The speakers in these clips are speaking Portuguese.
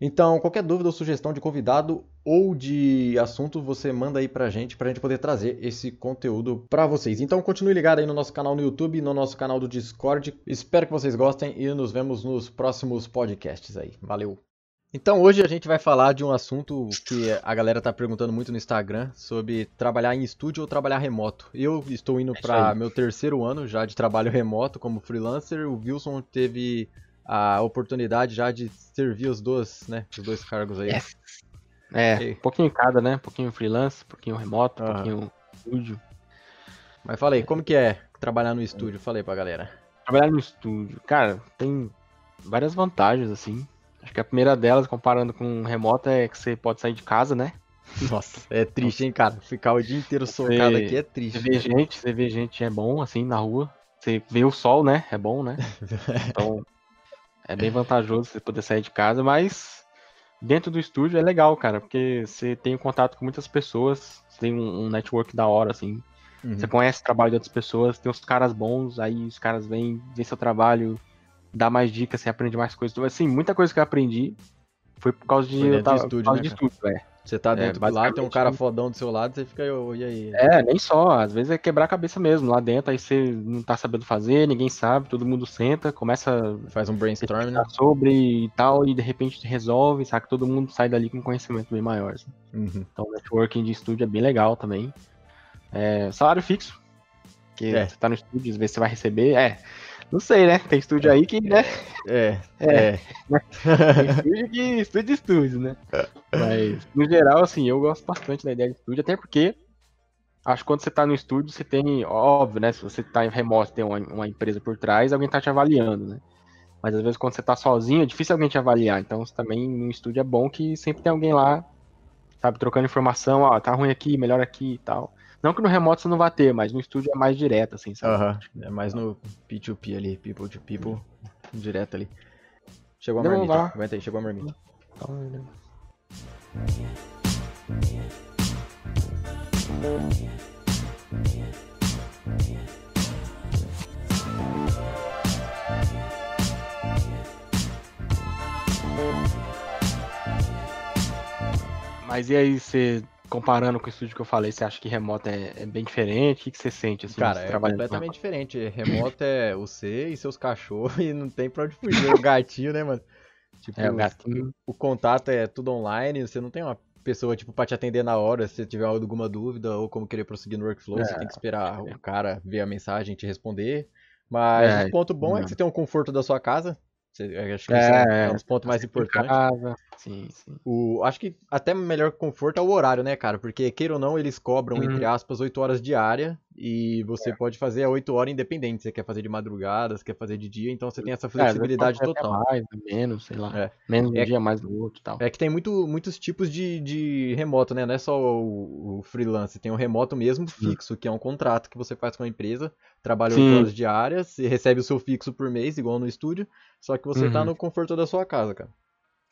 Então, qualquer dúvida ou sugestão de convidado ou de assunto, você manda aí pra gente, pra gente poder trazer esse conteúdo pra vocês. Então, continue ligado aí no nosso canal no YouTube, no nosso canal do Discord. Espero que vocês gostem e nos vemos nos próximos podcasts aí. Valeu! Então, hoje a gente vai falar de um assunto que a galera tá perguntando muito no Instagram sobre trabalhar em estúdio ou trabalhar remoto. Eu estou indo É para meu terceiro ano já de trabalho remoto como freelancer. O Wilson teve a oportunidade já de servir os dois, né, os dois cargos aí. Yes. É, E- um pouquinho cada, né? Um pouquinho freelance, um pouquinho remoto, um Aham. pouquinho estúdio. Mas falei, como que é trabalhar no estúdio? Falei pra galera. Trabalhar no estúdio, cara, tem várias vantagens, assim. Acho que a primeira delas, comparando com o remoto, é que você pode sair de casa, né? Nossa, é triste, hein, cara? Ficar o dia inteiro socado aqui é Você triste. vê gente, você vê gente é bom, assim, na rua. Você vê o sol, né? É bom, né? Então, é bem vantajoso você poder sair de casa, mas dentro do estúdio é legal, cara, porque você tem um contato com muitas pessoas, você tem um, um network da hora, assim. Uhum. Você conhece o trabalho de outras pessoas, tem uns caras bons, aí os caras vêm, vê seu trabalho, dá mais dicas, você aprende mais coisas. Então, assim, muita coisa que eu aprendi foi por causa de, eu tava- estúdio, por causa né, de estúdio, é. Você tá É, dentro do lado, tem um cara né? fodão do seu lado, você fica, "Ô, e aí? É, nem só, às vezes é quebrar a cabeça mesmo. Lá dentro, aí você não tá sabendo fazer, ninguém sabe, todo mundo senta, começa Faz um brainstorm, né? sobre e tal, e de repente resolve, sabe? Todo mundo sai dali com conhecimento bem maior. assim. Uhum. Então, o networking de estúdio é bem legal também. É, salário fixo, que É. você tá no estúdio, às vezes você vai receber. É, não sei, né? Tem estúdio aí que, né? É, É. é. Tem estúdio que estúdio, estúdio, né? Mas, no geral, assim, eu gosto bastante da ideia de estúdio, até porque acho que quando você tá no estúdio, você tem, óbvio, né? Se você tá em remoto, tem uma, uma empresa por trás, alguém tá te avaliando, né? Mas às vezes quando você tá sozinho, é difícil alguém te avaliar. Então, você também no estúdio é bom que sempre tem alguém lá, sabe, trocando informação, ó, tá ruim aqui, melhor aqui e tal. Não que no remoto você não vá ter, mas no estúdio é mais direto, assim, sabe? É mais no P2P ali, people to people, direto ali. Chegou a Não, marmita. lá. Aguenta aí, chegou a marmita. Mas e aí, você comparando com o estúdio que eu falei, você acha que remoto é, é bem diferente? O que você sente assim? Cara, você é completamente diferente. Remoto é você e seus cachorros e não tem pra onde fugir. O gatinho, né, mano? Tipo? É, o gatinho. o contato é tudo online, você não tem uma pessoa, tipo, pra te atender na hora, se você tiver alguma dúvida ou como querer prosseguir no workflow, você É, tem que esperar o cara ver a mensagem e te responder. Mas É, o ponto bom é que você tem um conforto da sua casa. Acho que É, é, é. um dos pontos mais importantes. Sim, sim. O, acho que até melhor conforto é o horário, né, cara? Porque, queira ou não, eles cobram, Uhum. entre aspas, 8 horas diária e você pode fazer a 8 horas independente. Você quer fazer de madrugada, você quer fazer de dia, então você tem essa É, flexibilidade até total. Mais, menos, sei lá. É. Menos um É- dia, mais no outro e tal. É que tem muito, muitos tipos de, de remoto, né? Não é só o, o freelance, tem o remoto mesmo fixo, que é um contrato que você faz com a empresa, trabalha 8 Sim. horas diárias e recebe o seu fixo por mês, igual no estúdio, só que você tá Uhum. no conforto da sua casa, cara.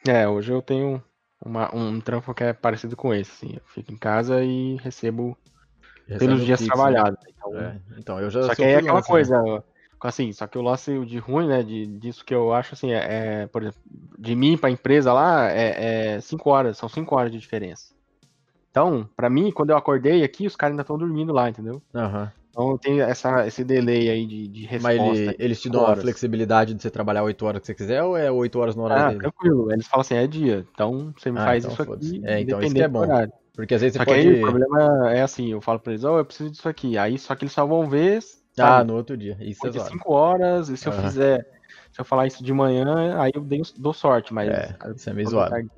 É, hoje eu tenho uma- um trampo que é parecido com esse, assim. Eu fico em casa e recebo Recebe pelos dias fixo, né? trabalhados. Então, É, então, eu já Só sou que aí é aquela né? coisa, assim, só que o lance de ruim, né, de, disso que eu acho, assim, é, é, por exemplo, de mim pra empresa lá, é 5 horas, são 5 horas de diferença. Então, pra mim, quando eu acordei aqui, os caras ainda estão dormindo lá, entendeu? Aham. Então tem essa, esse delay aí de, de resposta. Mas ele- eles te dão a horas. flexibilidade de você trabalhar 8 horas que você quiser ou é 8 horas no horário Ah, dele? tranquilo. Eles falam assim, é dia. Então você me Ah, faz então isso aqui. É, então isso independente que é do bom. horário. Porque às vezes Só você que pode. aí o problema é assim, eu falo pra eles, ó, eu preciso disso aqui. Aí só que eles só vão ver, Ah, sabe, no outro dia. Isso é depois de zoado. 5 horas, e se eu Aham. fizer, se eu falar isso de manhã, aí eu dou sorte, mas É, isso é meio zoado. tarde,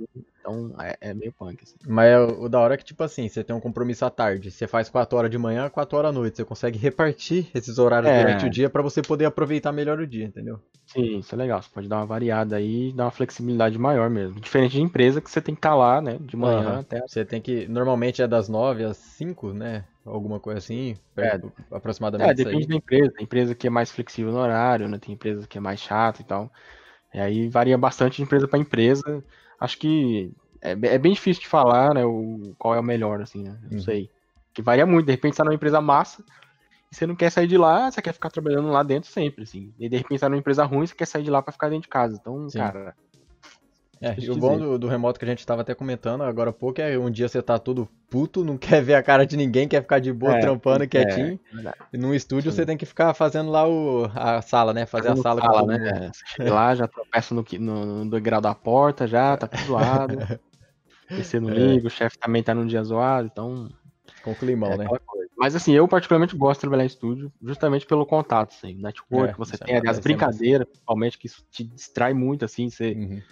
então é, é meio punk, assim. Mas é o da hora é que, tipo assim, você tem um compromisso à tarde. Você faz 4 horas de manhã, 4 horas à noite. Você consegue repartir esses horários É. durante o dia pra você poder aproveitar melhor o dia, entendeu? Sim, isso é legal. Você pode dar uma variada aí, dar uma flexibilidade maior mesmo. Diferente de empresa que você tem que estar lá, né, de manhã Aham. até. Você tem que. Normalmente é das 9 às 5, né? alguma coisa assim? É, Perto, aproximadamente É, depende aí? da empresa. Tem empresa que é mais flexível no horário, né? Tem empresa que é mais chata e tal. E aí varia bastante de empresa para empresa. Acho que é, é bem difícil de falar, né? O, qual é o melhor, assim, né? Não Uhum. sei. Que varia muito. De repente você tá numa empresa massa e você não quer sair de lá, você quer ficar trabalhando lá dentro sempre, assim. E de repente você tá numa empresa ruim, você quer sair de lá para ficar dentro de casa. Então, Sim. cara, É, e o bom do, do remoto que a gente tava até comentando agora há pouco é um dia você tá todo puto, não quer ver a cara de ninguém, quer ficar de boa, É, trampando é, quietinho. verdade. E num estúdio Sim. você tem que ficar fazendo lá o, a sala, né? Fazer a sala com sala, né? É, Você chega lá, já tropeça no, no, no degrau da porta, já, tá tudo zoado. E você não É. liga, o chefe também tá num dia zoado, então. Com climão, é né? Mas assim, eu particularmente gosto de trabalhar em estúdio, justamente pelo contato, assim, network É, você é tem, as é brincadeiras, principalmente, que isso te distrai muito, assim, você, Uhum.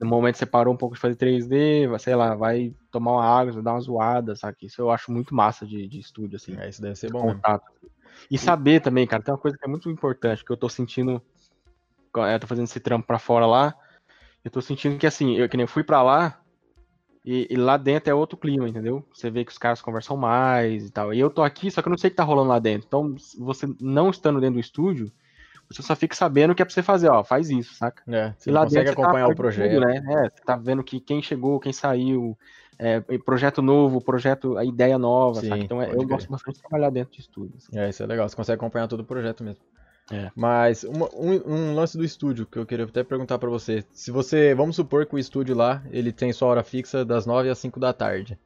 No momento você parou um pouco de fazer 3D, vai, sei lá, vai tomar uma água, vai dar uma zoada, sabe? Isso eu acho muito massa de, de estúdio, assim. É, isso deve ser bom mesmo. contato. E saber também, cara, tem uma coisa que é muito importante, que eu tô sentindo, eu tô fazendo esse trampo pra fora lá, eu tô sentindo que assim, eu que nem eu fui pra lá, e, e lá dentro é outro clima, entendeu? Você vê que os caras conversam mais e tal. E eu tô aqui, só que eu não sei o que tá rolando lá dentro. Então, você não estando dentro do estúdio, você só fica sabendo o que é pra você fazer, ó, faz isso, saca? É, você E lá consegue dentro você tá acompanhar a o projeto. tudo, né? É, você tá vendo que quem chegou, quem saiu, é, projeto novo, projeto, a ideia nova, Sim, saca? Então é, eu gosto bastante de trabalhar dentro de estúdio. assim. É, isso é legal, você consegue acompanhar todo o projeto mesmo. É. Mas uma- um, um lance do estúdio que eu queria até perguntar pra você. Se você, vamos supor que o estúdio lá, ele tem sua hora fixa das 9 às 5 da tarde.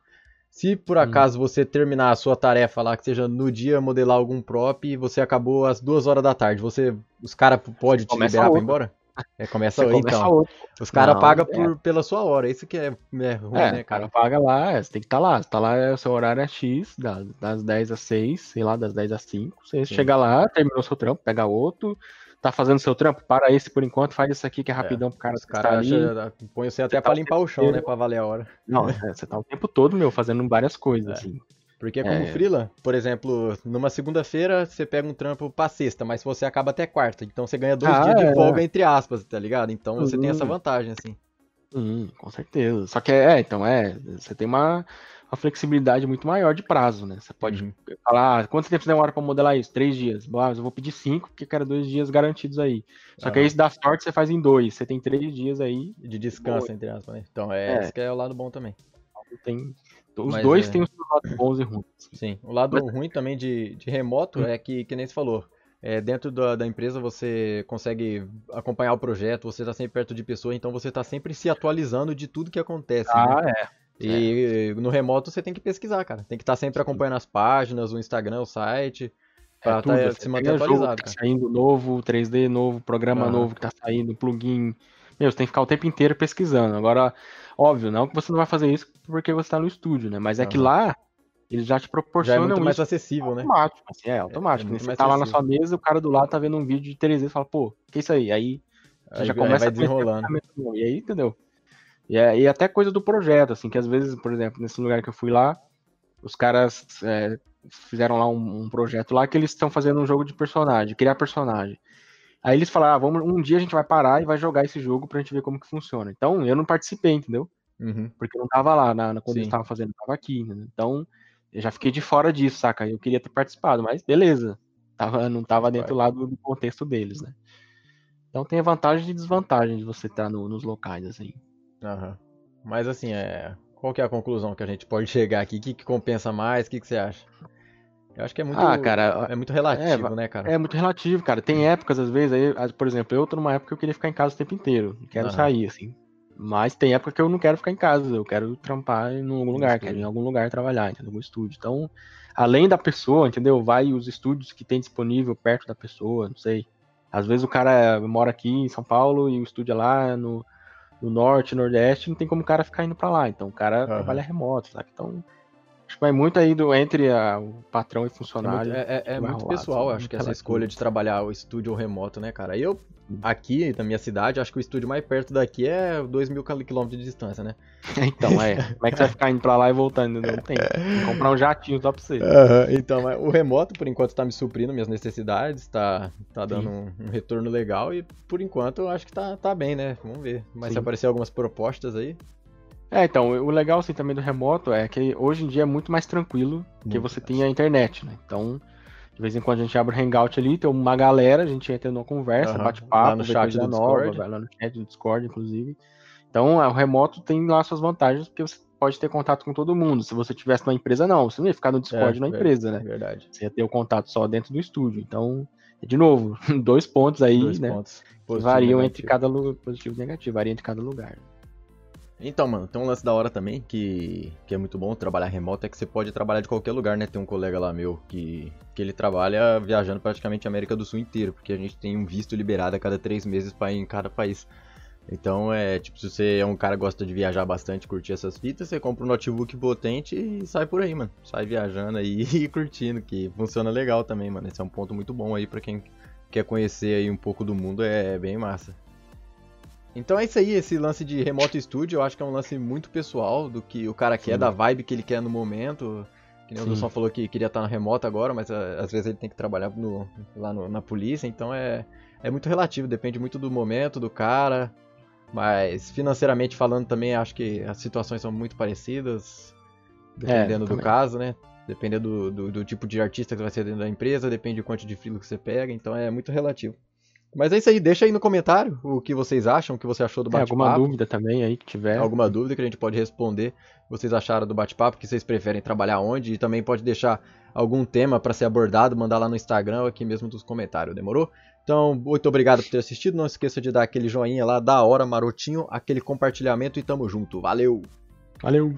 Se por Hum. acaso você terminar a sua tarefa lá, que seja no dia modelar algum prop e você acabou às 2 horas da tarde, você os caras podem te Começa liberar pra ir embora? É, começa Você começa então. outro. Os caras pagam é. pela sua hora, isso que é, é ruim, É, né, o cara paga lá, é, você tem que estar lá. Você tá lá, é, o seu horário é X, das, das 10 às 6, sei lá, das 10 às 5. Você Sim. chega lá, terminou seu trampo, pega outro, tá fazendo seu trampo, para esse por enquanto, faz isso aqui que é rapidão pro cara Os tá caras põem você até tá pra o limpar o chão, né, inteiro. pra valer a hora. Não, é, você tá o tempo todo, meu, fazendo várias coisas, É. assim. Porque como É. freela, por exemplo, numa segunda-feira você pega um trampo pra sexta, mas você acaba até quarta. Então você ganha dois Ah, dias de é. folga, entre aspas, tá ligado? Então você tem essa Uhum. vantagem, assim. Hum, com certeza. Só que é, então é, você tem uma, uma flexibilidade muito maior de prazo, né? Você pode Uhum. falar, ah, quanto tempo você demora pra modelar isso? Três dias. Ah, mas eu vou pedir cinco, porque eu quero dois dias garantidos aí. Só que Aham. aí se dá sorte, você faz em dois. Você tem três dias aí, De descanso, entre aspas, né? Então é, É. esse que é o lado bom também. tem. Os Mas dois é- têm os seus lados bons e ruins. Sim. O lado ruim também de, de remoto Hum. é que, que nem você falou, é, dentro da, da empresa você consegue acompanhar o projeto, você tá sempre perto de pessoa, então você tá sempre se atualizando de tudo que acontece, né? Ah, é. E no remoto você tem que pesquisar, cara. Tem que estar sempre acompanhando as páginas, o Instagram, o site, pra É tá- se manter pega jogo atualizado, que tá saindo novo, 3D novo, programa Aham. novo que tá saindo, plugin. Meu, você tem que ficar o tempo inteiro pesquisando. Agora, óbvio, não que você não vai fazer isso porque você tá no estúdio, né? Mas é que lá, eles já te Já é muito mais isso acessível, né? automático. Assim, é, automático. é muito você tá lá na acessível. sua mesa, o cara do lado tá vendo um vídeo de 3D e fala, pô, que isso aí? Aí você Aí, já aí começa vai a conhecer desenrolando. E aí, entendeu? E, é- e até coisa do projeto, assim, que às vezes, por exemplo, nesse lugar que eu fui lá, os caras é, fizeram lá um, um projeto lá que eles estão fazendo um jogo de personagem, criar personagem. Aí eles falaram, ah, vamos, um dia a gente vai parar e vai jogar esse jogo pra gente ver como que funciona. Então, eu não participei, entendeu? Uhum. Porque eu não tava lá na, na- quando eles Sim. estavam fazendo, eu tava aqui, entendeu? Então, eu já fiquei de fora disso, saca? Eu queria ter participado, mas beleza. Tava, não tava dentro lá do, do contexto deles, né? Então tem a vantagem e desvantagem de você estar no- nos locais, assim. Aham. Mas assim, é... qual que é a conclusão que a gente pode chegar aqui? O que, que compensa mais? O que, que você acha? Eu acho que é muito, Ah, cara, é muito relativo, é, né, cara? É muito relativo, cara. Tem épocas, às vezes, aí, ah, por exemplo, eu tô numa época que eu queria ficar em casa o tempo inteiro. Não quero Aham. sair, assim. Mas tem época que eu não quero ficar em casa, eu quero trampar em algum lugar, quero ir em algum lugar trabalhar, entendeu? Algum estúdio. Então, além da pessoa, entendeu? Vai os estúdios que tem disponível perto da pessoa, não sei. Às vezes o cara mora aqui em São Paulo e o estúdio é lá no, no norte, nordeste, não tem como o cara ficar indo pra lá. Então o cara Aham. trabalha remoto, sabe? Então, acho que vai muito aí do, entre a- o patrão e É funcionário. é- é- é vai muito rolar, pessoal, assim, acho que essa escolha de trabalhar o estúdio ou remoto, né, cara? Eu, aqui na minha cidade, acho que o estúdio mais perto daqui é 2 mil quilômetros de distância, né? Então, é. Como é que você vai ficar indo pra lá e voltando? Não tem. Tem que comprar um jatinho só pra você. Aham, Então, o remoto, por enquanto, tá me suprindo minhas necessidades, tá, tá dando um, um retorno legal e, por enquanto, eu acho que tá, tá bem, né? Vamos ver. Mas se Sim. aparecer algumas propostas aí, É, então, o legal assim também do remoto é que hoje em dia é muito mais tranquilo que você tem a internet, né? Então, de vez em quando a gente abre o Hangout ali, tem uma galera, a gente entra numa conversa, uhum. bate papo, no chat do nova, Discord. vai lá no chat do Discord, inclusive. Então, o remoto tem lá suas vantagens, porque você pode ter contato com todo mundo. Se você tivesse numa empresa, não, você não ia ficar no Discord é, na empresa, né? Verdade. Você ia ter o contato só dentro do estúdio. Então, de novo, dois pontos aí, dois né? Pontos. variam entre cada lugar, positivo e negativo, variam entre cada lugar. Então, mano, tem um lance da hora também que, que é muito bom trabalhar remoto, é que você pode trabalhar de qualquer lugar, né? Tem um colega lá meu que, que ele trabalha viajando praticamente a América do Sul inteiro, porque a gente tem um visto liberado a cada três meses para ir em cada país. Então é tipo, se você é um cara que gosta de viajar bastante, curtir essas fitas, você compra um notebook potente e sai por aí, mano. Sai viajando aí e curtindo, que funciona legal também, mano. Esse é um ponto muito bom aí para quem quer conhecer aí um pouco do mundo, é bem massa. Então é isso aí, esse lance de remoto estúdio, eu acho que é um lance muito pessoal do que o cara Sim. quer, da vibe que ele quer no momento. Que nem o Wilson falou que queria estar no remoto agora, mas uh, às vezes ele tem que trabalhar no, lá no, na polícia, então é, é muito relativo, depende muito do momento, do cara. Mas financeiramente falando também, acho que as situações são muito parecidas, dependendo é, do caso, né? Dependendo do, do, do, tipo de artista que vai ser dentro da empresa, depende do quanto de filo que você pega, então é muito relativo. Mas é isso aí, deixa aí no comentário o que vocês acham, o que você achou do bate-papo. alguma dúvida também aí que tiver. Alguma dúvida que a gente pode responder, vocês acharam do bate-papo, que vocês preferem trabalhar onde, e também pode deixar algum tema para ser abordado, mandar lá no Instagram ou aqui mesmo nos comentários, demorou? Então, muito obrigado por ter assistido, não esqueça de dar aquele joinha lá, da hora, marotinho, aquele compartilhamento e tamo junto, valeu! Valeu!